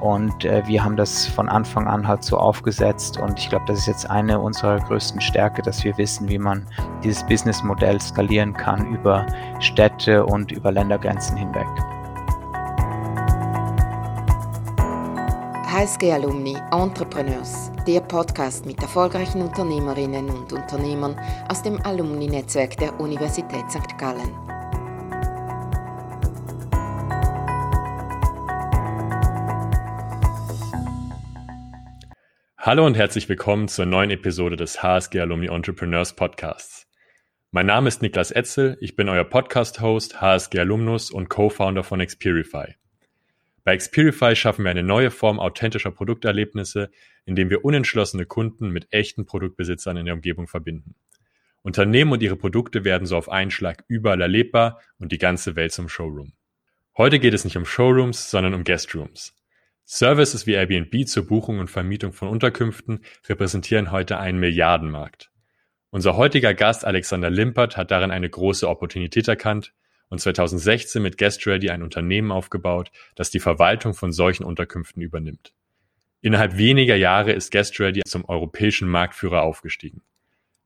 Und äh, wir haben das von Anfang an halt so aufgesetzt. Und ich glaube, das ist jetzt eine unserer größten Stärke, dass wir wissen, wie man dieses Businessmodell skalieren kann über Städte und über Ländergrenzen hinweg. HSG Alumni Entrepreneurs, der Podcast mit erfolgreichen Unternehmerinnen und Unternehmern aus dem Alumni-Netzwerk der Universität St. Gallen. Hallo und herzlich willkommen zur neuen Episode des HSG Alumni Entrepreneurs Podcasts. Mein Name ist Niklas Etzel, ich bin euer Podcast-Host, HSG Alumnus und Co-Founder von Expirify. Bei Expirify schaffen wir eine neue Form authentischer Produkterlebnisse, indem wir unentschlossene Kunden mit echten Produktbesitzern in der Umgebung verbinden. Unternehmen und ihre Produkte werden so auf einen Schlag überall erlebbar und die ganze Welt zum Showroom. Heute geht es nicht um Showrooms, sondern um Guestrooms. Services wie Airbnb zur Buchung und Vermietung von Unterkünften repräsentieren heute einen Milliardenmarkt. Unser heutiger Gast Alexander Limpert hat darin eine große Opportunität erkannt und 2016 mit GuestReady ein Unternehmen aufgebaut, das die Verwaltung von solchen Unterkünften übernimmt. Innerhalb weniger Jahre ist GuestReady zum europäischen Marktführer aufgestiegen.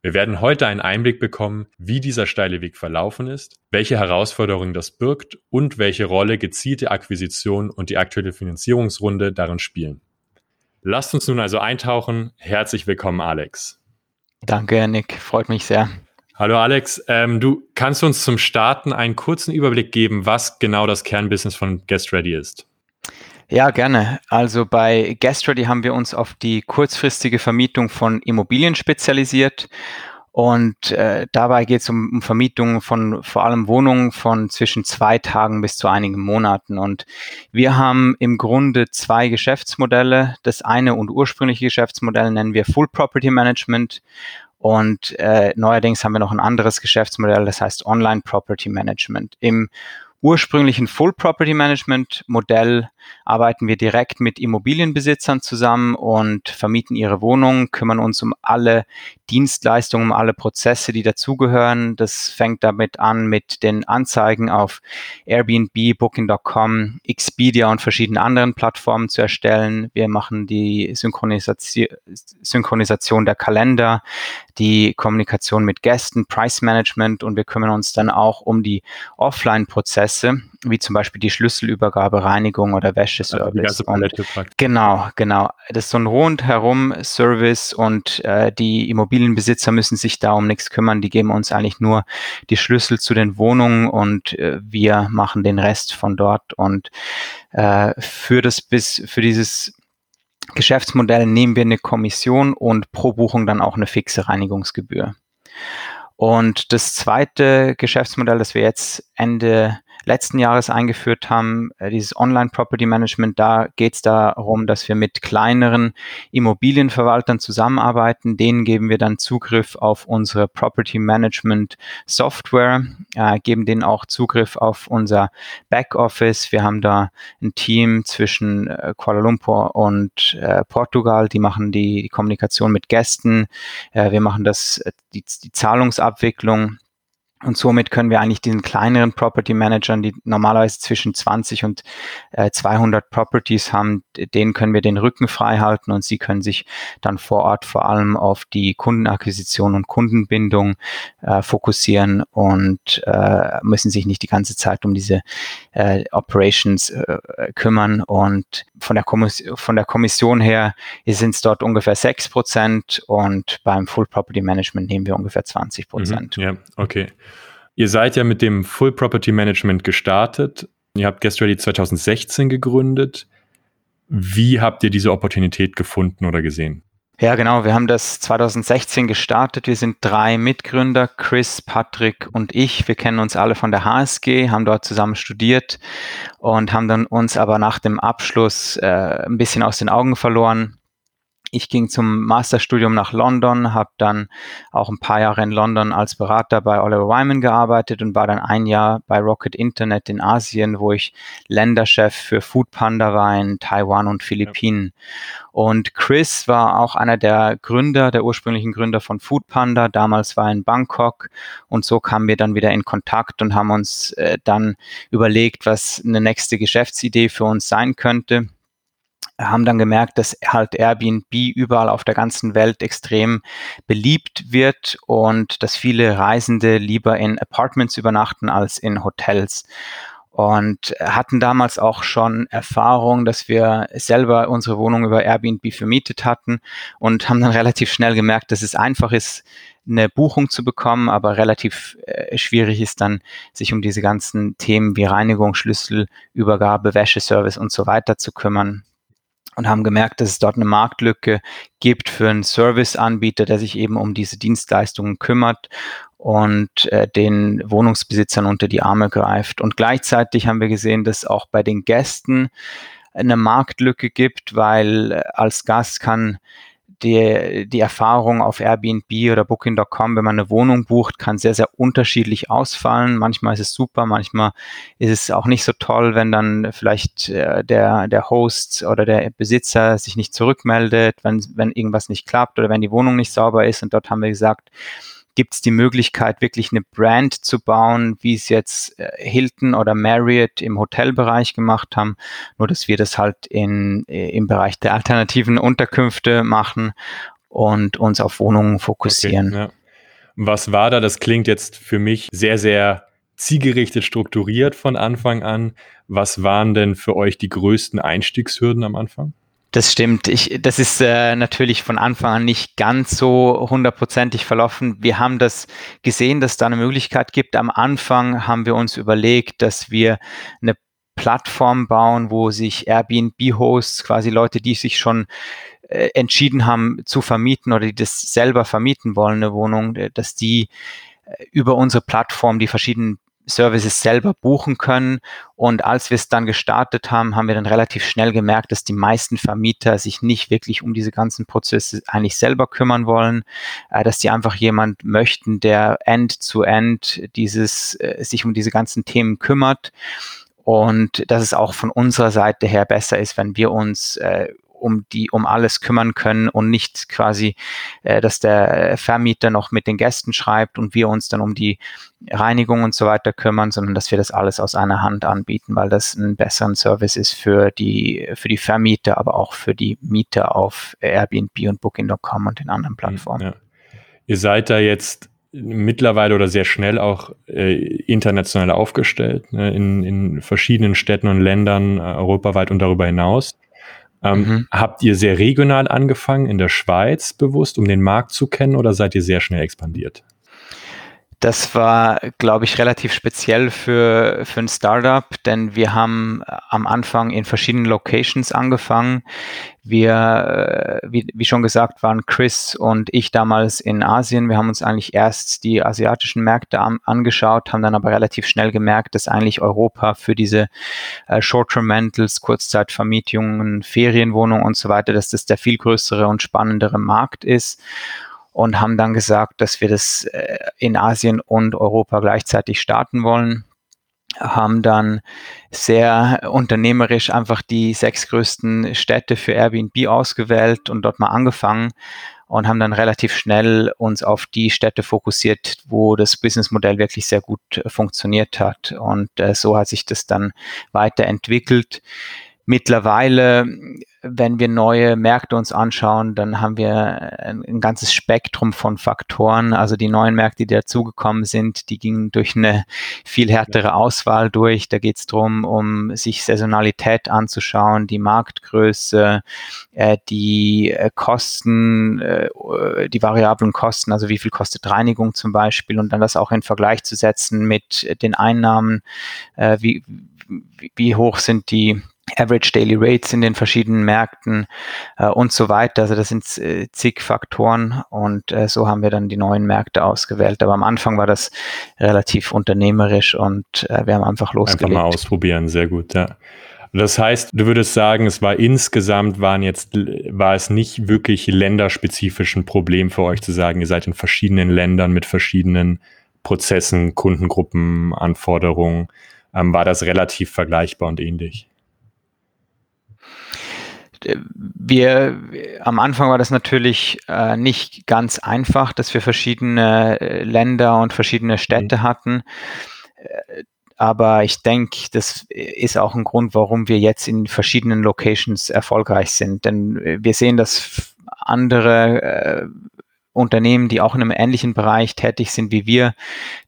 Wir werden heute einen Einblick bekommen, wie dieser steile Weg verlaufen ist, welche Herausforderungen das birgt und welche Rolle gezielte Akquisition und die aktuelle Finanzierungsrunde darin spielen. Lasst uns nun also eintauchen. Herzlich willkommen, Alex. Danke, Nick. Freut mich sehr. Hallo Alex, ähm, du kannst uns zum Starten einen kurzen Überblick geben, was genau das Kernbusiness von GuestReady ist. Ja, gerne. Also bei GuestReady haben wir uns auf die kurzfristige Vermietung von Immobilien spezialisiert. Und äh, dabei geht es um, um Vermietung von vor allem Wohnungen von zwischen zwei Tagen bis zu einigen Monaten. Und wir haben im Grunde zwei Geschäftsmodelle. Das eine und ursprüngliche Geschäftsmodell nennen wir Full Property Management und äh, neuerdings haben wir noch ein anderes Geschäftsmodell, das heißt Online Property Management. Im ursprünglichen Full Property Management Modell arbeiten wir direkt mit Immobilienbesitzern zusammen und vermieten ihre Wohnungen, kümmern uns um alle Dienstleistungen, um alle Prozesse, die dazugehören. Das fängt damit an mit den Anzeigen auf Airbnb, Booking.com, Expedia und verschiedenen anderen Plattformen zu erstellen. Wir machen die Synchronisation, Synchronisation der Kalender, die Kommunikation mit Gästen, Price Management und wir kümmern uns dann auch um die Offline-Prozesse, wie zum Beispiel die Schlüsselübergabe, Reinigung oder Wäscheservice. Also genau, genau. Das ist so ein rundherum Service und äh, die Immobilienbesitzer müssen sich da um nichts kümmern. Die geben uns eigentlich nur die Schlüssel zu den Wohnungen und äh, wir machen den Rest von dort. Und äh, für das bis für dieses Geschäftsmodell nehmen wir eine Kommission und pro Buchung dann auch eine fixe Reinigungsgebühr. Und das zweite Geschäftsmodell, das wir jetzt Ende letzten Jahres eingeführt haben, äh, dieses Online Property Management, da geht es darum, dass wir mit kleineren Immobilienverwaltern zusammenarbeiten. Denen geben wir dann Zugriff auf unsere Property Management Software, äh, geben denen auch Zugriff auf unser Backoffice. Wir haben da ein Team zwischen äh, Kuala Lumpur und äh, Portugal, die machen die, die Kommunikation mit Gästen. Äh, wir machen das, äh, die, die Zahlungsabwicklung und somit können wir eigentlich diesen kleineren Property Managern, die normalerweise zwischen 20 und äh, 200 Properties haben, denen können wir den Rücken frei halten und sie können sich dann vor Ort vor allem auf die Kundenakquisition und Kundenbindung äh, fokussieren und äh, müssen sich nicht die ganze Zeit um diese äh, Operations äh, kümmern. Und von der, von der Kommission her sind es dort ungefähr 6 Prozent und beim Full Property Management nehmen wir ungefähr 20 Prozent. Mhm, ja, okay. Ihr seid ja mit dem Full Property Management gestartet. Ihr habt GuestReady 2016 gegründet. Wie habt ihr diese Opportunität gefunden oder gesehen? Ja, genau. Wir haben das 2016 gestartet. Wir sind drei Mitgründer, Chris, Patrick und ich. Wir kennen uns alle von der HSG, haben dort zusammen studiert und haben dann uns aber nach dem Abschluss äh, ein bisschen aus den Augen verloren ich ging zum Masterstudium nach London, habe dann auch ein paar Jahre in London als Berater bei Oliver Wyman gearbeitet und war dann ein Jahr bei Rocket Internet in Asien, wo ich Länderchef für Foodpanda war in Taiwan und Philippinen. Und Chris war auch einer der Gründer, der ursprünglichen Gründer von Foodpanda. Damals war er in Bangkok und so kamen wir dann wieder in Kontakt und haben uns äh, dann überlegt, was eine nächste Geschäftsidee für uns sein könnte. Haben dann gemerkt, dass halt Airbnb überall auf der ganzen Welt extrem beliebt wird und dass viele Reisende lieber in Apartments übernachten als in Hotels. Und hatten damals auch schon Erfahrung, dass wir selber unsere Wohnung über Airbnb vermietet hatten und haben dann relativ schnell gemerkt, dass es einfach ist, eine Buchung zu bekommen, aber relativ äh, schwierig ist dann, sich um diese ganzen Themen wie Reinigung, Schlüsselübergabe, Wäscheservice und so weiter zu kümmern und haben gemerkt, dass es dort eine Marktlücke gibt für einen Serviceanbieter, der sich eben um diese Dienstleistungen kümmert und äh, den Wohnungsbesitzern unter die Arme greift. Und gleichzeitig haben wir gesehen, dass auch bei den Gästen eine Marktlücke gibt, weil äh, als Gast kann die, die Erfahrung auf Airbnb oder Booking.com, wenn man eine Wohnung bucht, kann sehr, sehr unterschiedlich ausfallen. Manchmal ist es super, manchmal ist es auch nicht so toll, wenn dann vielleicht äh, der, der Host oder der Besitzer sich nicht zurückmeldet, wenn, wenn irgendwas nicht klappt oder wenn die Wohnung nicht sauber ist. Und dort haben wir gesagt, gibt es die Möglichkeit, wirklich eine Brand zu bauen, wie es jetzt äh, Hilton oder Marriott im Hotelbereich gemacht haben, nur dass wir das halt in, äh, im Bereich der alternativen Unterkünfte machen und uns auf Wohnungen fokussieren. Okay, ja. Was war da? Das klingt jetzt für mich sehr, sehr zielgerichtet strukturiert von Anfang an. Was waren denn für euch die größten Einstiegshürden am Anfang? Das stimmt. Ich, das ist äh, natürlich von Anfang an nicht ganz so hundertprozentig verlaufen. Wir haben das gesehen, dass da eine Möglichkeit gibt. Am Anfang haben wir uns überlegt, dass wir eine Plattform bauen, wo sich Airbnb-Hosts, quasi Leute, die sich schon äh, entschieden haben zu vermieten oder die das selber vermieten wollen, eine Wohnung, äh, dass die äh, über unsere Plattform die verschiedenen Services selber buchen können. Und als wir es dann gestartet haben, haben wir dann relativ schnell gemerkt, dass die meisten Vermieter sich nicht wirklich um diese ganzen Prozesse eigentlich selber kümmern wollen, äh, dass die einfach jemand möchten, der end-to-end -end dieses, äh, sich um diese ganzen Themen kümmert. Und dass es auch von unserer Seite her besser ist, wenn wir uns äh, um die um alles kümmern können und nicht quasi, äh, dass der Vermieter noch mit den Gästen schreibt und wir uns dann um die Reinigung und so weiter kümmern, sondern dass wir das alles aus einer Hand anbieten, weil das ein besseren Service ist für die für die Vermieter, aber auch für die Mieter auf Airbnb und Booking.com und den anderen Plattformen. Ja. Ihr seid da jetzt mittlerweile oder sehr schnell auch äh, international aufgestellt, ne, in, in verschiedenen Städten und Ländern äh, europaweit und darüber hinaus. Ähm, mhm. Habt ihr sehr regional angefangen in der Schweiz bewusst, um den Markt zu kennen, oder seid ihr sehr schnell expandiert? Das war, glaube ich, relativ speziell für, für ein Startup, denn wir haben äh, am Anfang in verschiedenen Locations angefangen. Wir, äh, wie, wie schon gesagt, waren Chris und ich damals in Asien. Wir haben uns eigentlich erst die asiatischen Märkte an, angeschaut, haben dann aber relativ schnell gemerkt, dass eigentlich Europa für diese äh, Short-Term-Rentals, Kurzzeitvermietungen, Ferienwohnungen und so weiter, dass das der viel größere und spannendere Markt ist und haben dann gesagt, dass wir das äh, in Asien und Europa gleichzeitig starten wollen haben dann sehr unternehmerisch einfach die sechs größten Städte für Airbnb ausgewählt und dort mal angefangen und haben dann relativ schnell uns auf die Städte fokussiert, wo das Businessmodell wirklich sehr gut funktioniert hat. Und äh, so hat sich das dann weiterentwickelt. Mittlerweile wenn wir neue Märkte uns anschauen, dann haben wir ein, ein, ganzes Spektrum von Faktoren. Also die neuen Märkte, die dazugekommen sind, die gingen durch eine viel härtere Auswahl durch. Da geht es darum, um sich Saisonalität anzuschauen, die Marktgröße, äh, die äh, Kosten, äh, die variablen Kosten, also wie viel kostet Reinigung zum Beispiel und dann das auch in Vergleich zu setzen mit den Einnahmen, äh, wie, wie, wie hoch sind die Average Daily Rates in den verschiedenen Märkten äh, und so weiter. Also das sind äh, zig Faktoren und äh, so haben wir dann die neuen Märkte ausgewählt. Aber am Anfang war das relativ unternehmerisch und äh, wir haben einfach losgelegt. Einfach mal ausprobieren, sehr gut, ja. Das heißt, du würdest sagen, es war insgesamt waren jetzt, war es nicht wirklich länderspezifisch ein Problem für euch zu sagen, ihr seid in verschiedenen Ländern mit verschiedenen Prozessen, Kundengruppen, Anforderungen. Ähm, war das relativ vergleichbar und ähnlich? Wir, am Anfang war das natürlich äh, nicht ganz einfach, dass wir verschiedene äh, Länder und verschiedene Städte mhm. hatten. Äh, Aber ich denke, das ist auch ein Grund, warum wir jetzt in verschiedenen Locations erfolgreich sind. Denn wir sehen, dass andere äh, Unternehmen, die auch in einem ähnlichen Bereich tätig sind wie wir,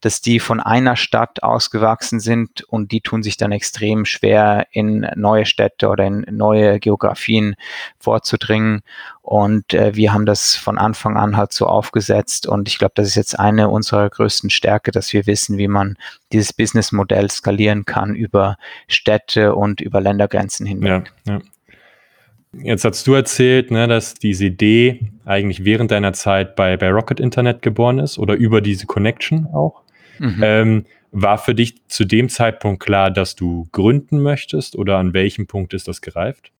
dass die von einer Stadt ausgewachsen sind und die tun sich dann extrem schwer, in neue Städte oder in neue Geografien vorzudringen. Und äh, wir haben das von Anfang an halt so aufgesetzt. Und ich glaube, das ist jetzt eine unserer größten Stärke, dass wir wissen, wie man dieses Businessmodell skalieren kann über Städte und über Ländergrenzen hinweg. Ja, ja. Jetzt hast du erzählt, ne, dass diese Idee eigentlich während deiner Zeit bei, bei Rocket Internet geboren ist oder über diese Connection auch. Mhm. Ähm, war für dich zu dem Zeitpunkt klar, dass du gründen möchtest oder an welchem Punkt ist das gereift?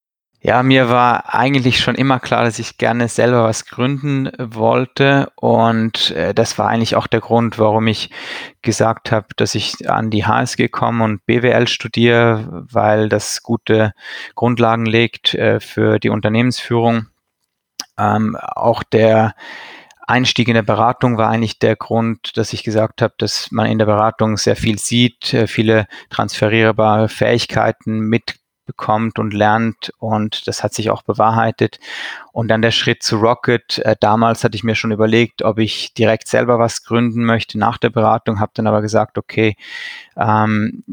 Ja, mir war eigentlich schon immer klar, dass ich gerne selber was gründen wollte und äh, das war eigentlich auch der Grund, warum ich gesagt habe, dass ich an die HSG komme und BWL studiere, weil das gute Grundlagen legt äh, für die Unternehmensführung. Ähm, auch der Einstieg in der Beratung war eigentlich der Grund, dass ich gesagt habe, dass man in der Beratung sehr viel sieht, äh, viele transferierbare Fähigkeiten mit bekommt und lernt und das hat sich auch bewahrheitet. Und dann der Schritt zu Rocket. Äh, damals hatte ich mir schon überlegt, ob ich direkt selber was gründen möchte nach der Beratung, habe dann aber gesagt, okay, ähm,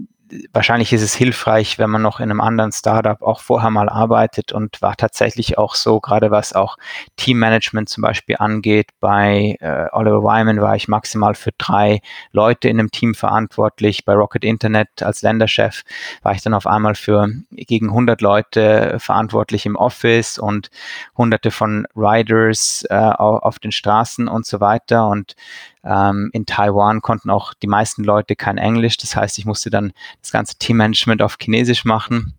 wahrscheinlich ist es hilfreich, wenn man noch in einem anderen Startup auch vorher mal arbeitet und war tatsächlich auch so, gerade was auch Teammanagement zum Beispiel angeht. Bei äh, Oliver Wyman war ich maximal für drei Leute in einem Team verantwortlich. Bei Rocket Internet als Länderchef war ich dann auf einmal für gegen 100 Leute verantwortlich im Office und hunderte von Riders äh, auf den Straßen und so weiter. Und ähm, in Taiwan konnten auch die meisten Leute kein Englisch. Das heißt, ich musste dann das ganze Teammanagement auf Chinesisch machen.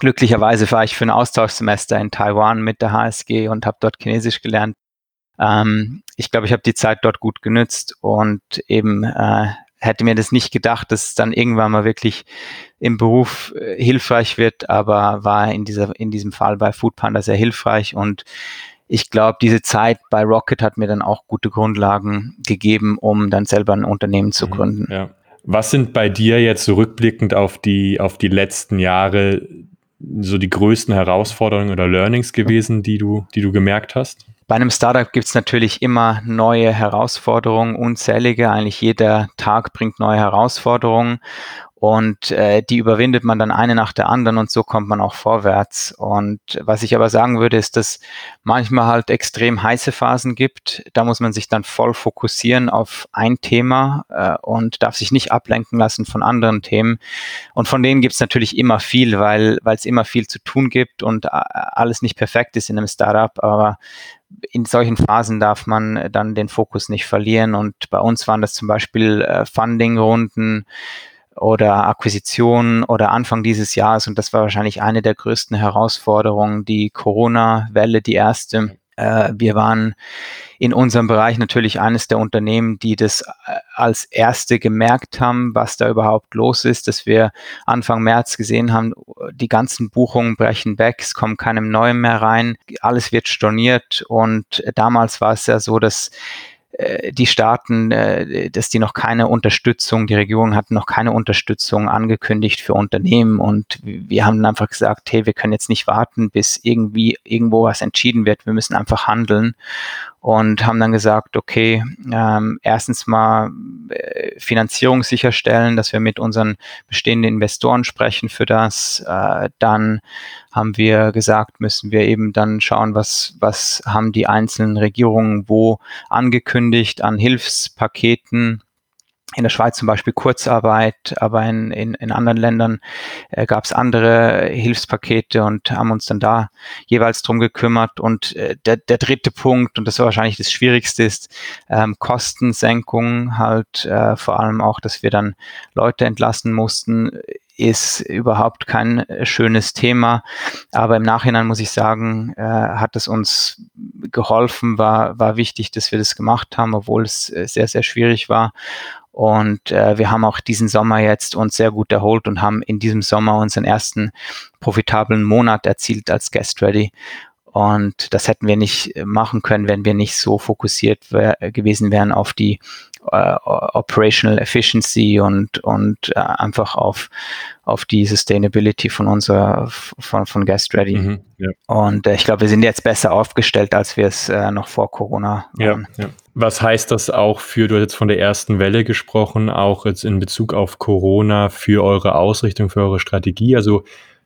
Glücklicherweise war ich für ein Austauschsemester in Taiwan mit der HSG und habe dort Chinesisch gelernt. Ähm, ich glaube, ich habe die Zeit dort gut genützt und eben äh, hätte mir das nicht gedacht, dass es dann irgendwann mal wirklich im Beruf äh, hilfreich wird, aber war in dieser in diesem Fall bei Foodpanda sehr hilfreich und ich glaube, diese Zeit bei Rocket hat mir dann auch gute Grundlagen gegeben, um dann selber ein Unternehmen zu mhm, gründen. Ja. Was sind bei dir jetzt zurückblickend so auf die, auf die letzten Jahre so die größten Herausforderungen oder Learnings gewesen, die du, die du gemerkt hast? Bei einem Startup gibt es natürlich immer neue Herausforderungen, unzählige. Eigentlich jeder Tag bringt neue Herausforderungen. Und äh, die überwindet man dann eine nach der anderen und so kommt man auch vorwärts. Und was ich aber sagen würde, ist, dass manchmal halt extrem heiße Phasen gibt. Da muss man sich dann voll fokussieren auf ein Thema äh, und darf sich nicht ablenken lassen von anderen Themen. Und von denen gibt es natürlich immer viel, weil es immer viel zu tun gibt und äh, alles nicht perfekt ist in einem Startup. Aber in solchen Phasen darf man dann den Fokus nicht verlieren. Und bei uns waren das zum Beispiel äh, Funding-Runden, oder Akquisitionen oder Anfang dieses Jahres. Und das war wahrscheinlich eine der größten Herausforderungen, die Corona-Welle, die erste. Äh, wir waren in unserem Bereich natürlich eines der Unternehmen, die das äh, als erste gemerkt haben, was da überhaupt los ist, dass wir Anfang März gesehen haben, die ganzen Buchungen brechen weg, es kommt keinem Neuen mehr rein, alles wird storniert und damals war es ja so, dass die Staaten, äh, dass die noch keine Unterstützung, die Regierung hat noch keine Unterstützung angekündigt für Unternehmen und wir haben einfach gesagt, hey, wir können jetzt nicht warten, bis irgendwie irgendwo was entschieden wird, wir müssen einfach handeln und haben dann gesagt, okay, ähm, erstens mal äh, Finanzierung sicherstellen, dass wir mit unseren bestehenden Investoren sprechen für das. Äh, dann haben wir gesagt, müssen wir eben dann schauen, was, was haben die einzelnen Regierungen wo angekündigt an Hilfspaketen in der Schweiz zum Beispiel Kurzarbeit, aber in, in, in anderen Ländern äh, gab es andere Hilfspakete und haben uns dann da jeweils drum gekümmert. Und äh, der, der dritte Punkt, und das war wahrscheinlich das Schwierigste, ist ähm, Kostensenkung, halt äh, vor allem auch, dass wir dann Leute entlassen mussten, ist überhaupt kein schönes Thema. Aber im Nachhinein muss ich sagen, äh, hat es uns geholfen, war, war wichtig, dass wir das gemacht haben, obwohl es äh, sehr, sehr schwierig war. Und äh, wir haben auch diesen Sommer jetzt uns sehr gut erholt und haben in diesem Sommer unseren ersten profitablen Monat erzielt als Guest Ready. Und das hätten wir nicht machen können, wenn wir nicht so fokussiert wär, gewesen wären auf die äh, Operational Efficiency und, und äh, einfach auf, auf die Sustainability von unserer, von, von Guest Ready. Mhm, ja. Und äh, ich glaube, wir sind jetzt besser aufgestellt, als wir es äh, noch vor Corona waren. Ja, ja. Was heißt das auch für, du hast jetzt von der ersten Welle gesprochen, auch jetzt in Bezug auf Corona für eure Ausrichtung, für eure Strategie? Also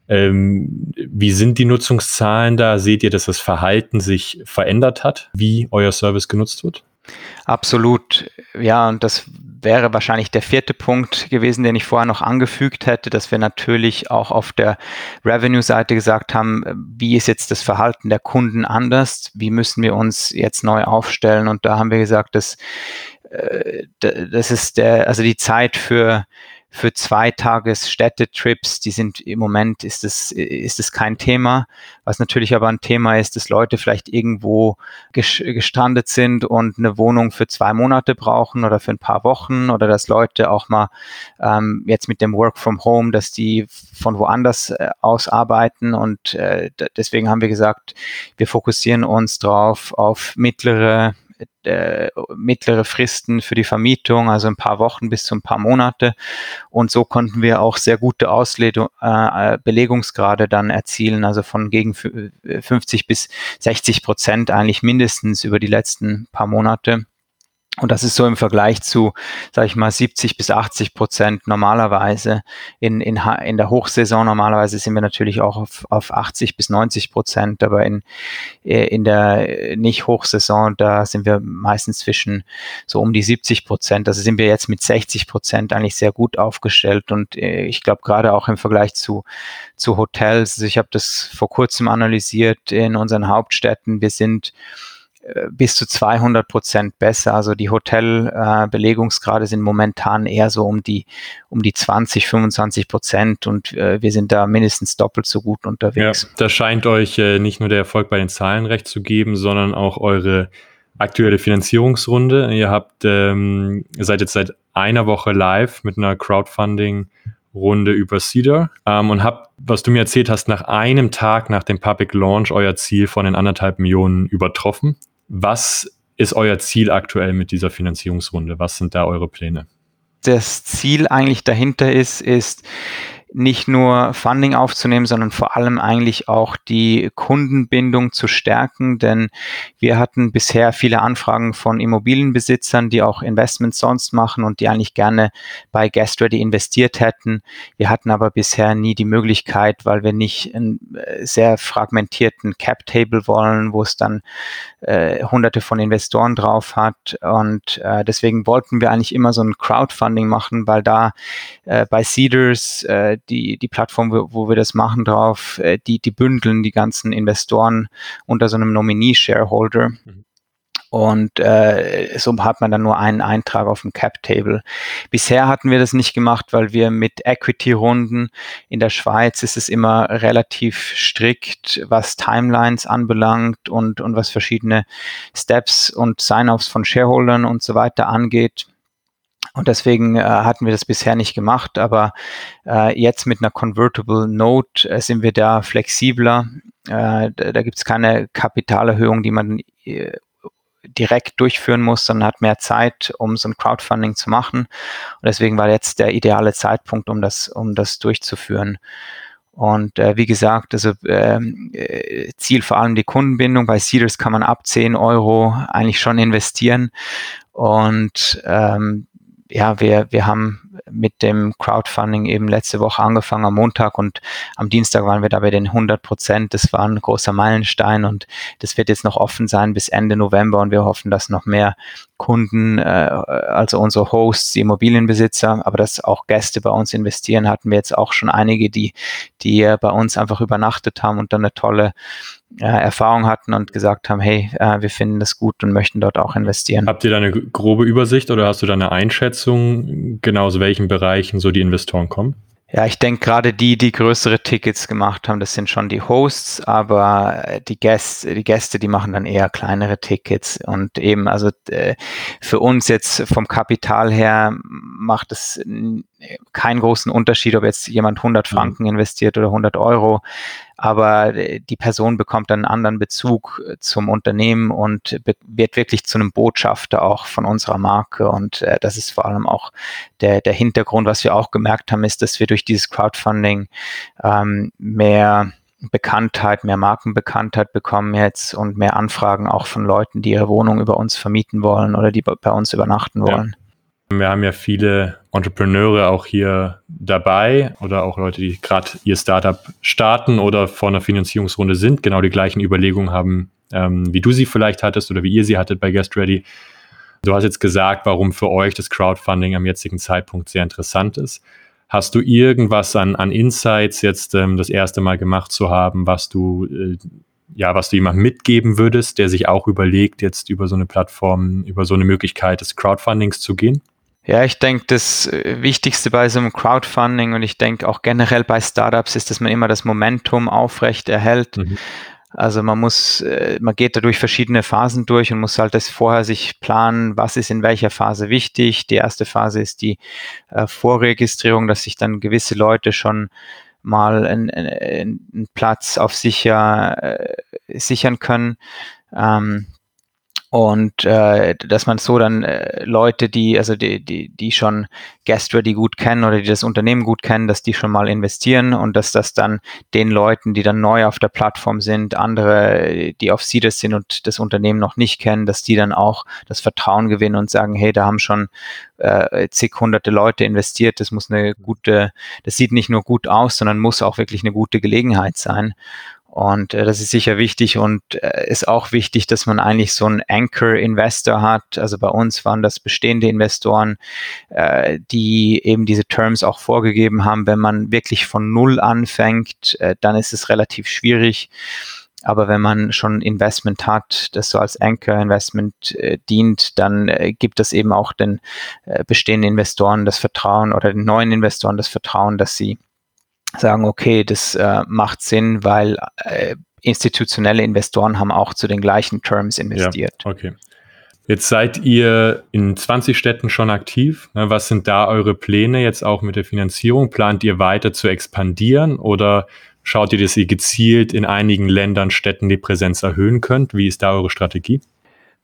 ähm, wie sind die Nutzungszahlen da? Seht ihr, dass das Verhalten sich verändert hat, wie euer Service genutzt wird? Absolut. Ja, und das wäre wahrscheinlich der vierte Punkt gewesen, den ich vorher noch angefügt hätte, dass wir natürlich auch auf der Revenue-Seite gesagt haben, wie ist jetzt das Verhalten der Kunden anders? Wie müssen wir uns jetzt neu aufstellen? Und da haben wir gesagt, dass äh, das ist der, also die Zeit für für zwei Tages Städtetrips, die sind im Moment ist es ist es kein Thema. Was natürlich aber ein Thema ist, dass Leute vielleicht irgendwo gestrandet sind und eine Wohnung für zwei Monate brauchen oder für ein paar Wochen oder dass Leute auch mal ähm, jetzt mit dem Work from Home, dass die von woanders äh, aus arbeiten und äh, deswegen haben wir gesagt, wir fokussieren uns drauf auf mittlere äh, mittlere Fristen für die Vermietung, also ein paar Wochen bis zu ein paar Monate. Und so konnten wir auch sehr gute Ausledung, äh, Belegungsgrade dann erzielen, also von gegen 50 bis 60 Prozent eigentlich mindestens über die letzten paar Monate. Und das ist so im Vergleich zu, sage ich mal, 70 bis 80 Prozent normalerweise. In, in, in der Hochsaison normalerweise sind wir natürlich auch auf, auf 80 bis 90 Prozent, aber in, äh, in der Nicht-Hochsaison, da sind wir meistens zwischen so um die 70 Prozent. Also sind wir jetzt mit 60 Prozent eigentlich sehr gut aufgestellt. Und äh, ich glaube, gerade auch im Vergleich zu, zu Hotels, also ich habe das vor kurzem analysiert in unseren Hauptstädten, wir sind bis zu 200 Prozent besser. Also die Hotelbelegungsgrade äh, sind momentan eher so um die, um die 20, 25 Prozent und äh, wir sind da mindestens doppelt so gut unterwegs. Ja, da scheint euch äh, nicht nur der Erfolg bei den Zahlen recht zu geben, sondern auch eure aktuelle Finanzierungsrunde. Ihr habt, ähm, seid jetzt seit einer Woche live mit einer Crowdfunding Runde über Cedar ähm, und habt, was du mir erzählt hast, nach einem Tag nach dem Public Launch euer Ziel von den anderthalb Millionen übertroffen. Was ist euer Ziel aktuell mit dieser Finanzierungsrunde? Was sind da eure Pläne? Das Ziel eigentlich dahinter ist, ist nicht nur Funding aufzunehmen, sondern vor allem eigentlich auch die Kundenbindung zu stärken, denn wir hatten bisher viele Anfragen von Immobilienbesitzern, die auch Investments sonst machen und die eigentlich gerne bei GuestReady investiert hätten. Wir hatten aber bisher nie die Möglichkeit, weil wir nicht einen äh, sehr fragmentierten Cap-Table wollen, wo es dann äh, hunderte von Investoren drauf hat und äh, deswegen wollten wir eigentlich immer so ein Crowdfunding machen, weil da äh, bei Cedars äh, die, die Plattform, wo, wo wir das machen drauf, äh, die, die bündeln die ganzen Investoren unter so einem Nominee-Shareholder. Mhm. Und äh, so hat man dann nur einen Eintrag auf dem Cap-Table. Bisher hatten wir das nicht gemacht, weil wir mit Equity-Runden in der Schweiz ist es immer relativ strikt, was Timelines anbelangt und, und was verschiedene Steps und Sign-offs von Shareholdern und so weiter angeht. Und deswegen äh, hatten wir das bisher nicht gemacht, aber äh, jetzt mit einer Convertible Note äh, sind wir da flexibler. Äh, da da gibt es keine Kapitalerhöhung, die man äh, direkt durchführen muss, sondern hat mehr Zeit, um so ein Crowdfunding zu machen. Und deswegen war jetzt der ideale Zeitpunkt, um das, um das durchzuführen. Und äh, wie gesagt, also ähm, äh, Ziel vor allem die Kundenbindung. Bei Seeders kann man ab 10 Euro eigentlich schon investieren. Und ähm, ja, wir, wir haben mit dem Crowdfunding eben letzte Woche angefangen am Montag und am Dienstag waren wir da bei den 100 Prozent. Das war ein großer Meilenstein und das wird jetzt noch offen sein bis Ende November und wir hoffen, dass noch mehr Kunden, äh, also unsere Hosts, die Immobilienbesitzer, aber dass auch Gäste bei uns investieren, hatten wir jetzt auch schon einige, die, die äh, bei uns einfach übernachtet haben und dann eine tolle Erfahrung hatten und gesagt haben, hey, äh, wir finden das gut und möchten dort auch investieren. Habt ihr da eine grobe Übersicht oder hast du da eine Einschätzung, genau aus welchen Bereichen so die Investoren kommen? Ja, ich denke gerade die, die größere Tickets gemacht haben, das sind schon die Hosts, aber die Gäste, die Gäste, die machen dann eher kleinere Tickets und eben, also äh, für uns jetzt vom Kapital her macht es keinen großen Unterschied, ob jetzt jemand 100 mhm. Franken investiert oder 100 Euro, aber äh, die Person bekommt einen anderen Bezug äh, zum Unternehmen und wird wirklich zu einem Botschafter auch von unserer Marke und äh, das ist vor allem auch der, der Hintergrund, was wir auch gemerkt haben, ist, dass wir durch dieses Crowdfunding ähm, mehr Bekanntheit, mehr Markenbekanntheit bekommen jetzt und mehr Anfragen auch von Leuten, die ihre Wohnung über uns vermieten wollen oder die bei uns übernachten wollen. Ja. Wir haben ja viele Entrepreneure auch hier dabei oder auch Leute, die gerade ihr Startup starten oder vor einer Finanzierungsrunde sind, genau die gleichen Überlegungen haben, ähm, wie du sie vielleicht hattest oder wie ihr sie hattet bei Guest Ready. Du hast jetzt gesagt, warum für euch das Crowdfunding am jetzigen Zeitpunkt sehr interessant ist. Hast du irgendwas an, an Insights jetzt ähm, das erste Mal gemacht zu haben, was du äh, ja, was du jemandem mitgeben würdest, der sich auch überlegt, jetzt über so eine Plattform, über so eine Möglichkeit des Crowdfundings zu gehen? Ja, ich denke, das äh, Wichtigste bei so einem Crowdfunding und ich denke auch generell bei Startups ist, dass man immer das Momentum aufrecht erhält. Mhm. Also man muss, äh, man geht da durch verschiedene Phasen durch und muss halt das vorher sich planen, was ist in welcher Phase wichtig. Die erste Phase ist die äh, Vorregistrierung, dass sich dann gewisse Leute schon mal einen, einen Platz auf sicher äh, sichern können. Ähm, und äh, dass man so dann äh, Leute, die also die die die schon Guest Ready gut kennen oder die das Unternehmen gut kennen, dass die schon mal investieren und dass das dann den Leuten, die dann neu auf der Plattform sind, andere, die auf Seeders sind und das Unternehmen noch nicht kennen, dass die dann auch das Vertrauen gewinnen und sagen, hey, da haben schon äh, zig hunderte Leute investiert, das muss eine gute, das sieht nicht nur gut aus, sondern muss auch wirklich eine gute Gelegenheit sein. Und äh, das ist sicher wichtig und äh, ist auch wichtig, dass man eigentlich so einen Anchor-Investor hat. Also bei uns waren das bestehende Investoren, äh, die eben diese Terms auch vorgegeben haben. Wenn man wirklich von Null anfängt, äh, dann ist es relativ schwierig. Aber wenn man schon Investment hat, das so als Anchor-Investment äh, dient, dann äh, gibt es eben auch den äh, bestehenden Investoren das Vertrauen oder den neuen Investoren das Vertrauen, dass sie sagen, okay, das äh, macht Sinn, weil äh, institutionelle Investoren haben auch zu den gleichen Terms investiert. Ja, okay. Jetzt seid ihr in 20 Städten schon aktiv. Ne, was sind da eure Pläne jetzt auch mit der Finanzierung? Plant ihr weiter zu expandieren oder schaut ihr, dass ihr gezielt in einigen Ländern, Städten die Präsenz erhöhen könnt? Wie ist da eure Strategie?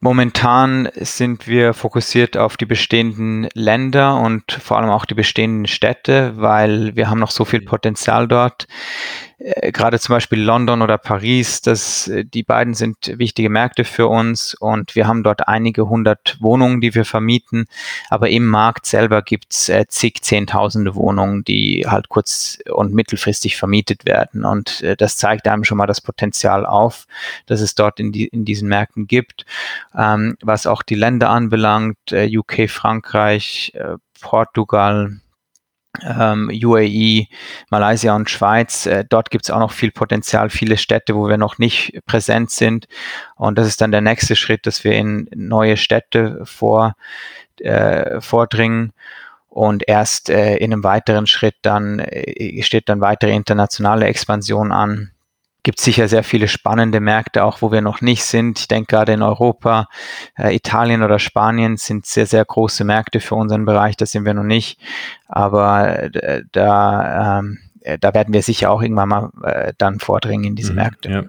Momentan sind wir fokussiert auf die bestehenden Länder und vor allem auch die bestehenden Städte, weil wir haben noch so viel Potenzial dort. Äh, gerade zum Beispiel London oder Paris, das, äh, die beiden sind wichtige Märkte für uns und wir haben dort einige hundert Wohnungen, die wir vermieten, aber im Markt selber gibt's äh, zig, zehntausende Wohnungen, die halt kurz- und mittelfristig vermietet werden und äh, das zeigt einem schon mal das Potenzial auf, dass es dort in, die, in diesen Märkten gibt. Ähm, was auch die Länder anbelangt, äh, UK, Frankreich, Portugal, ähm, UAE, Malaysia und Schweiz. Äh, dort gibt es auch noch viel Potenzial, viele Städte, wo wir noch nicht präsent sind. Und das ist dann der nächste Schritt, dass wir in neue Städte vor, äh, vordringen. Und erst äh, in einem weiteren Schritt dann äh, steht dann weitere internationale Expansion an gibt sicher sehr viele spannende Märkte, auch wo wir noch nicht sind. Ich denke gerade in Europa, äh, Italien oder Spanien sind sehr, sehr große Märkte für unseren Bereich, da sind wir noch nicht. Aber äh, da, ähm, äh, da werden wir sicher auch irgendwann mal äh, dann vordringen in diese mhm, Märkte. Ja.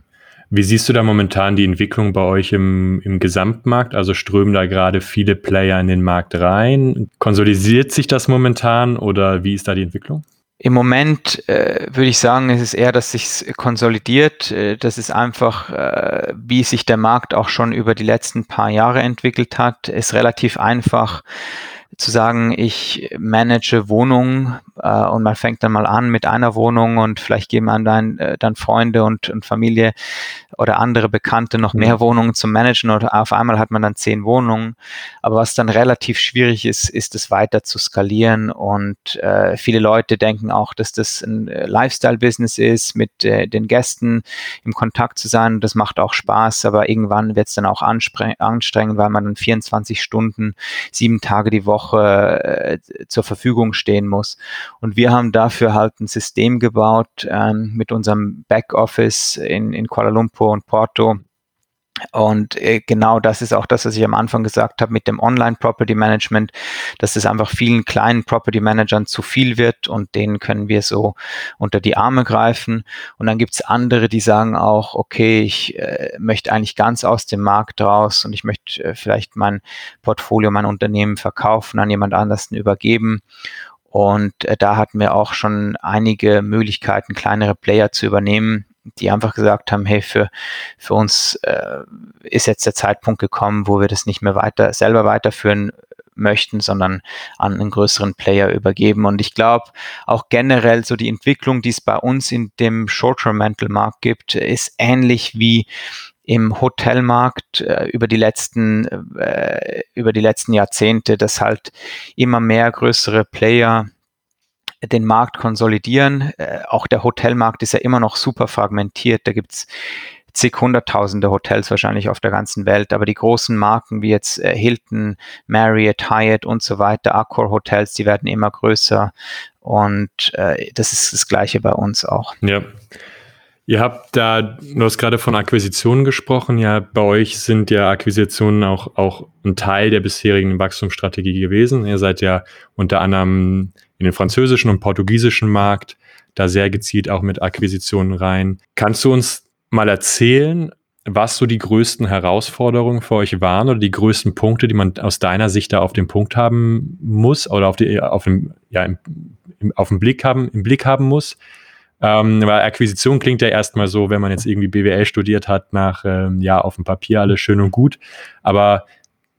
Wie siehst du da momentan die Entwicklung bei euch im, im Gesamtmarkt? Also strömen da gerade viele Player in den Markt rein? Konsolidiert sich das momentan oder wie ist da die Entwicklung? Im Moment äh, würde ich sagen, es ist eher, dass sich konsolidiert. Äh, das ist einfach, äh, wie sich der Markt auch schon über die letzten paar Jahre entwickelt hat, ist relativ einfach zu sagen, ich manage Wohnungen äh, und man fängt dann mal an mit einer Wohnung und vielleicht geben einem dann, äh, dann Freunde und, und Familie oder andere Bekannte noch mehr mhm. Wohnungen zu managen oder auf einmal hat man dann zehn Wohnungen. Aber was dann relativ schwierig ist, ist es weiter zu skalieren und äh, viele Leute denken auch, dass das ein äh, Lifestyle-Business ist, mit äh, den Gästen im Kontakt zu sein. Das macht auch Spaß, aber irgendwann wird es dann auch anstrengend, weil man dann 24 Stunden, sieben Tage die Woche äh, zur Verfügung stehen muss. Und wir haben dafür halt ein System gebaut ähm, mit unserem Backoffice in, in Kuala Lumpur und Porto, Und äh, genau das ist auch das, was ich am Anfang gesagt habe mit dem Online-Property Management, dass es einfach vielen kleinen Property Managern zu viel wird und denen können wir so unter die Arme greifen. Und dann gibt's andere, die sagen auch, okay, ich äh, möchte eigentlich ganz aus dem Markt raus und ich möchte äh, vielleicht mein Portfolio, mein Unternehmen verkaufen, an jemand anders übergeben. Und äh, da hatten wir auch schon einige Möglichkeiten, kleinere Player zu übernehmen die einfach gesagt haben, hey, für, für uns äh, ist jetzt der Zeitpunkt gekommen, wo wir das nicht mehr weiter selber weiterführen möchten, sondern an einen größeren Player übergeben. Und ich glaube, auch generell so die Entwicklung, die es bei uns in dem Short-Term-Mental-Markt gibt, ist ähnlich wie im Hotelmarkt äh, über die letzten äh, über die letzten Jahrzehnte, dass halt immer mehr größere Player den Markt konsolidieren. Äh, auch der Hotelmarkt ist ja immer noch super fragmentiert. Da gibt's zig hunderttausende Hotels wahrscheinlich auf der ganzen Welt, aber die großen Marken wie jetzt äh, Hilton, Marriott, Hyatt und so weiter, Accor Hotels, die werden immer größer und äh, das ist das gleiche bei uns auch. Ja. Ihr habt da, du hast gerade von Akquisitionen gesprochen. Ja, bei euch sind ja Akquisitionen auch, auch ein Teil der bisherigen Wachstumsstrategie gewesen. Ihr seid ja unter anderem in den französischen und portugiesischen Markt da sehr gezielt auch mit Akquisitionen rein. Kannst du uns mal erzählen, was so die größten Herausforderungen für euch waren oder die größten Punkte, die man aus deiner Sicht da auf den Punkt haben muss oder auf, die, auf, dem, ja, im, auf den Blick haben, im Blick haben muss? Ähm, weil Akquisition klingt ja erstmal so, wenn man jetzt irgendwie BWL studiert hat, nach, ähm, ja, auf dem Papier alles schön und gut. Aber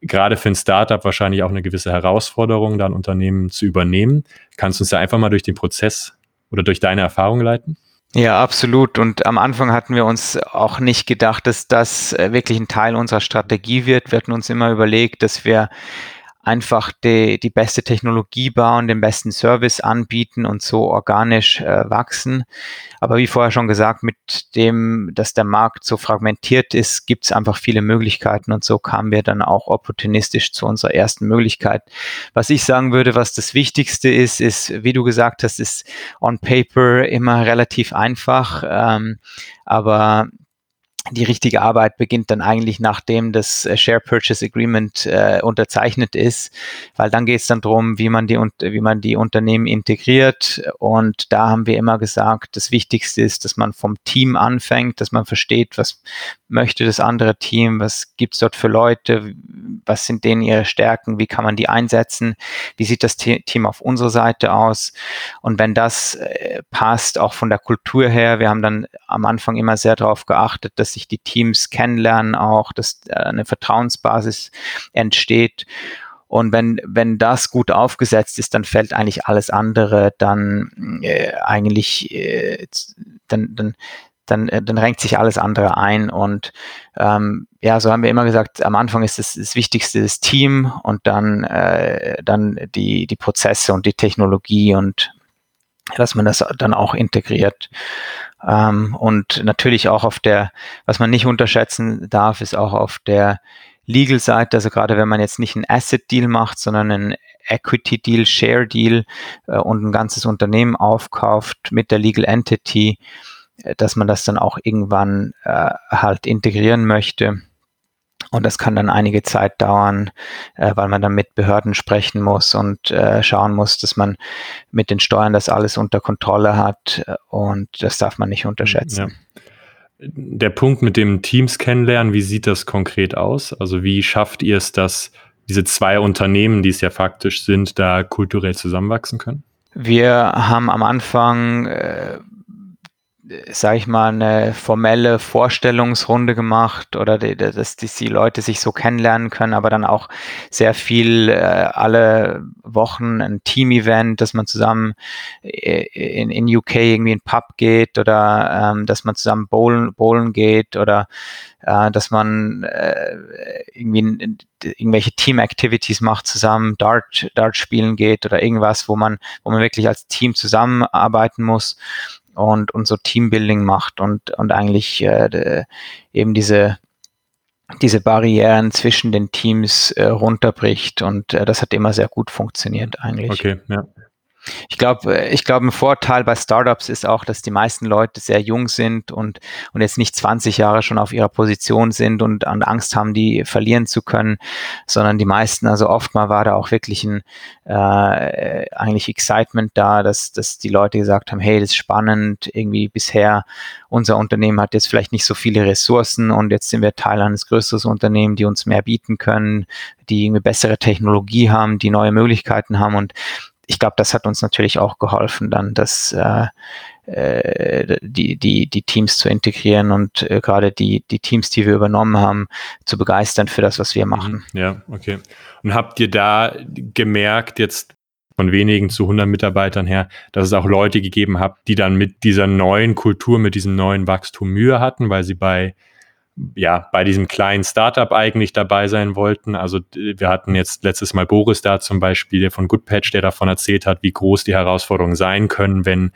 gerade für ein Startup wahrscheinlich auch eine gewisse Herausforderung, da ein Unternehmen zu übernehmen. Kannst du uns da einfach mal durch den Prozess oder durch deine Erfahrung leiten? Ja, absolut. Und am Anfang hatten wir uns auch nicht gedacht, dass das äh, wirklich ein Teil unserer Strategie wird. Wir hatten uns immer überlegt, dass wir einfach die, die beste Technologie bauen, den besten Service anbieten und so organisch äh, wachsen. Aber wie vorher schon gesagt, mit dem, dass der Markt so fragmentiert ist, gibt es einfach viele Möglichkeiten und so kamen wir dann auch opportunistisch zu unserer ersten Möglichkeit. Was ich sagen würde, was das Wichtigste ist, ist, wie du gesagt hast, ist on paper immer relativ einfach, ähm, aber die richtige Arbeit beginnt dann eigentlich nachdem das äh, Share Purchase Agreement äh, unterzeichnet ist, weil dann geht es dann darum, wie man die wie man die Unternehmen integriert. Und da haben wir immer gesagt, das Wichtigste ist, dass man vom Team anfängt, dass man versteht, was möchte das andere Team, was gibt's dort für Leute, was sind denen ihre Stärken, wie kann man die einsetzen, wie sieht das Team auf unserer Seite aus. Und wenn das äh, passt, auch von der Kultur her, wir haben dann am Anfang immer sehr darauf geachtet, dass sich die Teams kennenlernen auch, dass äh, eine Vertrauensbasis entsteht. Und wenn, wenn das gut aufgesetzt ist, dann fällt eigentlich alles andere dann äh, eigentlich, äh, dann, dann, dann, äh, dann renkt sich alles andere ein. Und ähm, ja, so haben wir immer gesagt, am Anfang ist das, das Wichtigste das Team und dann, äh, dann die, die Prozesse und die Technologie und dass man das dann auch integriert. Ähm, und natürlich auch auf der, was man nicht unterschätzen darf, ist auch auf der Legal-Seite, also gerade wenn man jetzt nicht einen Asset-Deal macht, sondern einen Equity-Deal, Share-Deal äh, und ein ganzes Unternehmen aufkauft mit der Legal Entity, äh, dass man das dann auch irgendwann äh, halt integrieren möchte. Und das kann dann einige Zeit dauern, äh, weil man dann mit Behörden sprechen muss und äh, schauen muss, dass man mit den Steuern das alles unter Kontrolle hat. Und das darf man nicht unterschätzen. Ja. Der Punkt mit dem Teams kennenlernen, wie sieht das konkret aus? Also wie schafft ihr es, dass diese zwei Unternehmen, die es ja faktisch sind, da kulturell zusammenwachsen können? Wir haben am Anfang äh, sage ich mal, eine formelle Vorstellungsrunde gemacht oder die, dass die, die Leute sich so kennenlernen können, aber dann auch sehr viel äh, alle Wochen ein Team-Event, dass man zusammen äh, in, in UK irgendwie in Pub geht oder ähm, dass man zusammen bowlen, bowlen geht oder äh, dass man äh, irgendwie irgendwelche Team-Activities macht zusammen, Dart, Dart spielen geht oder irgendwas, wo man, wo man wirklich als Team zusammenarbeiten muss und, und so Teambuilding macht und, und eigentlich äh, eben diese, diese Barrieren zwischen den Teams äh, runterbricht. Und äh, das hat immer sehr gut funktioniert eigentlich. Okay, ja. Ich glaube, ich glaube, ein Vorteil bei Startups ist auch, dass die meisten Leute sehr jung sind und, und jetzt nicht 20 Jahre schon auf ihrer Position sind und, und Angst haben, die verlieren zu können, sondern die meisten, also oftmal war da auch wirklich ein äh, eigentlich Excitement da, dass, dass die Leute gesagt haben, hey, das ist spannend, irgendwie bisher unser Unternehmen hat jetzt vielleicht nicht so viele Ressourcen und jetzt sind wir Teil eines größeren Unternehmens, die uns mehr bieten können, die irgendwie bessere Technologie haben, die neue Möglichkeiten haben und ich glaube, das hat uns natürlich auch geholfen, dann das äh, äh, die, die, die Teams zu integrieren und äh, gerade die, die Teams, die wir übernommen haben, zu begeistern für das, was wir machen. Mhm. Ja, okay. Und habt ihr da gemerkt, jetzt von wenigen zu 100 Mitarbeitern her, dass es auch Leute gegeben hat, die dann mit dieser neuen Kultur, mit diesem neuen Wachstum Mühe hatten, weil sie bei ja, bei diesem kleinen Startup eigentlich dabei sein wollten. Also wir hatten jetzt letztes Mal Boris da zum Beispiel der von Goodpatch, der davon erzählt hat, wie groß die Herausforderungen sein können, wenn,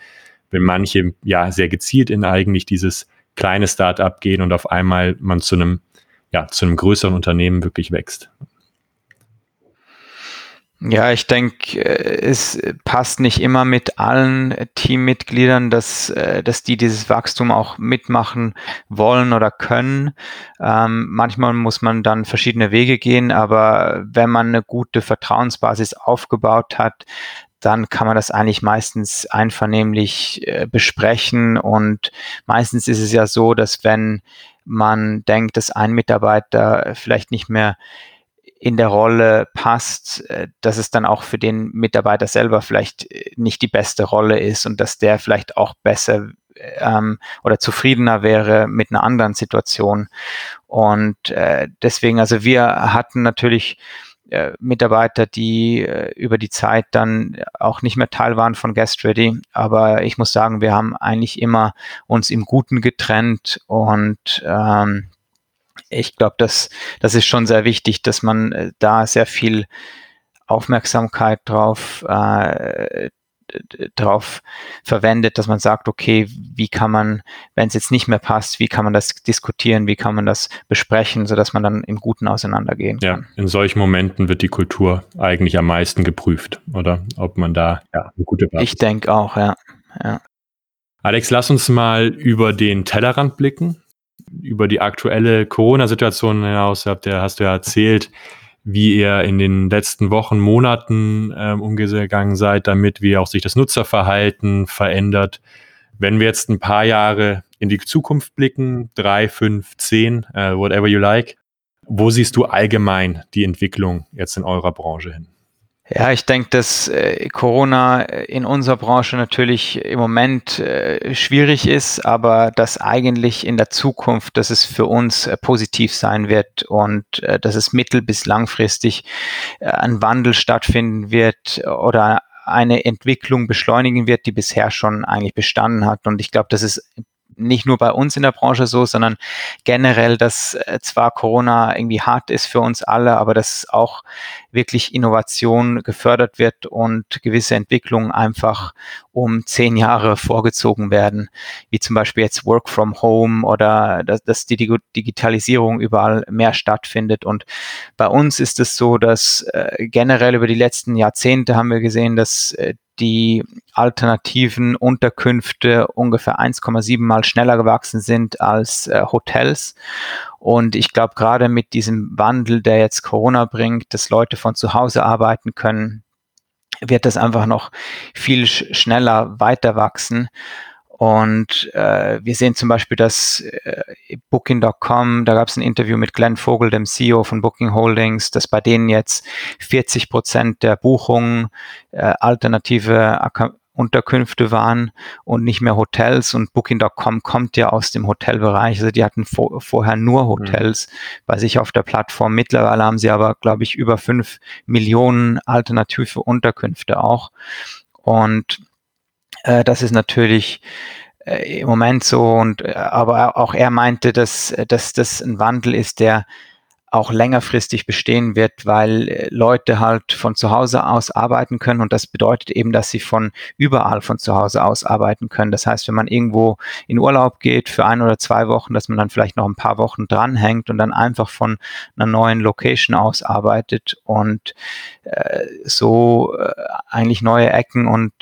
wenn manche ja sehr gezielt in eigentlich dieses kleine Startup gehen und auf einmal man zu einem, ja, zu einem größeren Unternehmen wirklich wächst. Ja, ich denke, äh, es passt nicht immer mit allen Teammitgliedern, dass, äh, dass die dieses Wachstum auch mitmachen wollen oder können. Ähm, manchmal muss man dann verschiedene Wege gehen, aber wenn man eine gute Vertrauensbasis aufgebaut hat, dann kann man das eigentlich meistens einvernehmlich äh, besprechen. Und meistens ist es ja so, dass wenn man denkt, dass ein Mitarbeiter vielleicht nicht mehr in der Rolle passt, äh, dass es dann auch für den Mitarbeiter selber vielleicht äh, nicht die beste Rolle ist und dass der vielleicht auch besser ähm, oder zufriedener wäre mit einer anderen Situation. Und äh, deswegen, also wir hatten natürlich äh, Mitarbeiter, die äh, über die Zeit dann auch nicht mehr Teil waren von Guest Ready. Aber ich muss sagen, wir haben eigentlich immer uns im Guten getrennt und ähm, ich glaube, das, das ist schon sehr wichtig, dass man äh, da sehr viel Aufmerksamkeit drauf, äh, drauf verwendet, dass man sagt, okay, wie kann man, wenn es jetzt nicht mehr passt, wie kann man das diskutieren, wie kann man das besprechen, sodass man dann im Guten auseinandergehen kann. Ja, in solchen Momenten wird die Kultur eigentlich am meisten geprüft, oder? Ob man da ja, eine gute Basis Ich denke auch, ja. ja. Alex, lass uns mal über den Tellerrand blicken über die aktuelle Corona-Situation hinaus habt ihr, hast du ja erzählt, wie ihr in den letzten Wochen, Monaten ähm, umgegangen seid, damit wie auch sich das Nutzerverhalten verändert. Wenn wir jetzt ein paar Jahre in die Zukunft blicken, drei, fünf, zehn, uh, whatever you like, wo siehst du allgemein die Entwicklung jetzt in eurer Branche hin? Ja, ich denke, dass äh, Corona in unserer Branche natürlich im Moment äh, schwierig ist, aber dass eigentlich in der Zukunft, dass es für uns äh, positiv sein wird und äh, dass es mittel- bis langfristig äh, ein Wandel stattfinden wird oder eine Entwicklung beschleunigen wird, die bisher schon eigentlich bestanden hat. Und ich glaube, das ist nicht nur bei uns in der Branche so, sondern generell, dass äh, zwar Corona irgendwie hart ist für uns alle, aber dass auch wirklich Innovation gefördert wird und gewisse Entwicklungen einfach um zehn Jahre vorgezogen werden, wie zum Beispiel jetzt Work from Home oder dass, dass die Digitalisierung überall mehr stattfindet. Und bei uns ist es so, dass äh, generell über die letzten Jahrzehnte haben wir gesehen, dass äh, die alternativen Unterkünfte ungefähr 1,7 mal schneller gewachsen sind als äh, Hotels. Und ich glaube, gerade mit diesem Wandel, der jetzt Corona bringt, dass Leute von zu Hause arbeiten können, wird das einfach noch viel sch schneller weiter wachsen. Und äh, wir sehen zum Beispiel, dass äh, Booking.com, da gab es ein Interview mit Glenn Vogel, dem CEO von Booking Holdings, dass bei denen jetzt 40 Prozent der Buchungen äh, alternative Unterkünfte waren und nicht mehr Hotels. Und Booking.com kommt ja aus dem Hotelbereich. Also die hatten vor, vorher nur mhm. Hotels mhm. bei sich auf der Plattform. Mittlerweile haben sie aber, glaube ich, über fünf Millionen alternative Unterkünfte auch. Und äh, das ist natürlich äh, im Moment so und äh, aber auch er meinte, dass, dass das ein Wandel ist, der auch längerfristig bestehen wird, weil äh, Leute halt von zu Hause aus arbeiten können und das bedeutet eben, dass sie von überall von zu Hause aus arbeiten können. Das heißt, wenn man irgendwo in Urlaub geht für ein oder zwei Wochen, dass man dann vielleicht noch ein paar Wochen dranhängt und dann einfach von einer neuen Location aus arbeitet und äh, so äh, eigentlich neue Ecken und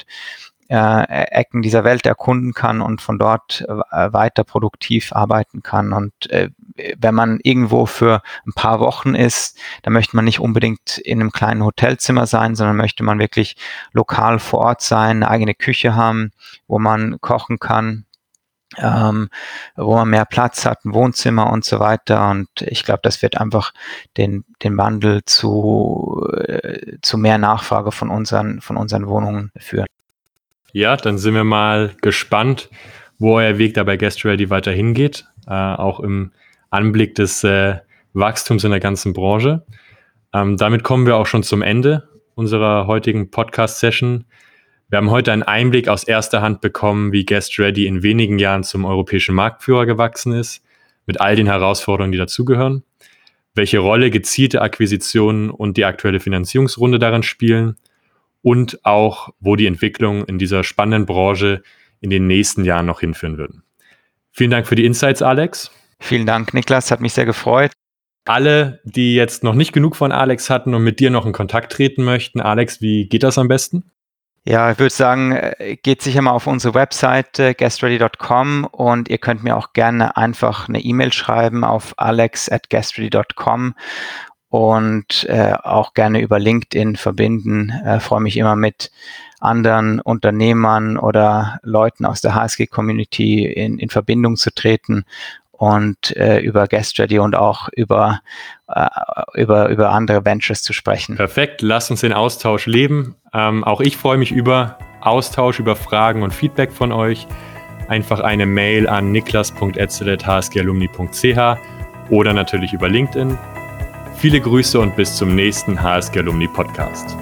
äh, Ecken dieser Welt erkunden kann und von dort äh, weiter produktiv arbeiten kann. Und äh, wenn man irgendwo für ein paar Wochen ist, dann möchte man nicht unbedingt in einem kleinen Hotelzimmer sein, sondern möchte man wirklich lokal vor Ort sein, eine eigene Küche haben, wo man kochen kann, ähm, wo man mehr Platz hat, ein Wohnzimmer und so weiter. Und ich glaube, das wird einfach den, den Wandel zu, äh, zu mehr Nachfrage von unseren, von unseren Wohnungen führen. Ja, dann sind wir mal gespannt, wo euer Weg dabei Guest Ready weiter hingeht, äh, auch im Anblick des äh, Wachstums in der ganzen Branche. Ähm, damit kommen wir auch schon zum Ende unserer heutigen Podcast-Session. Wir haben heute einen Einblick aus erster Hand bekommen, wie Guest Ready in wenigen Jahren zum europäischen Marktführer gewachsen ist, mit all den Herausforderungen, die dazugehören, welche Rolle gezielte Akquisitionen und die aktuelle Finanzierungsrunde darin spielen und auch, wo die Entwicklung in dieser spannenden Branche in den nächsten Jahren noch hinführen würden. Vielen Dank für die Insights, Alex. Vielen Dank, Niklas, hat mich sehr gefreut. Alle, die jetzt noch nicht genug von Alex hatten und mit dir noch in Kontakt treten möchten, Alex, wie geht das am besten? Ja, ich würde sagen, äh, geht sicher mal auf unsere Webseite guestready.com und ihr könnt mir auch gerne einfach eine E-Mail schreiben auf alex at guestready.com und äh, auch gerne über LinkedIn verbinden. Äh, freue mich immer mit anderen Unternehmern oder Leuten aus der HSG-Community in, in Verbindung zu treten und äh, über Guest und auch über, äh, über, über andere Ventures zu sprechen. Perfekt, lass uns den Austausch leben. Ähm, auch ich freue mich über Austausch, über Fragen und Feedback von euch. Einfach eine Mail an niklas.etzel.hsgalumni.ch oder natürlich über LinkedIn. Viele Grüße und bis zum nächsten HSG Alumni Podcast.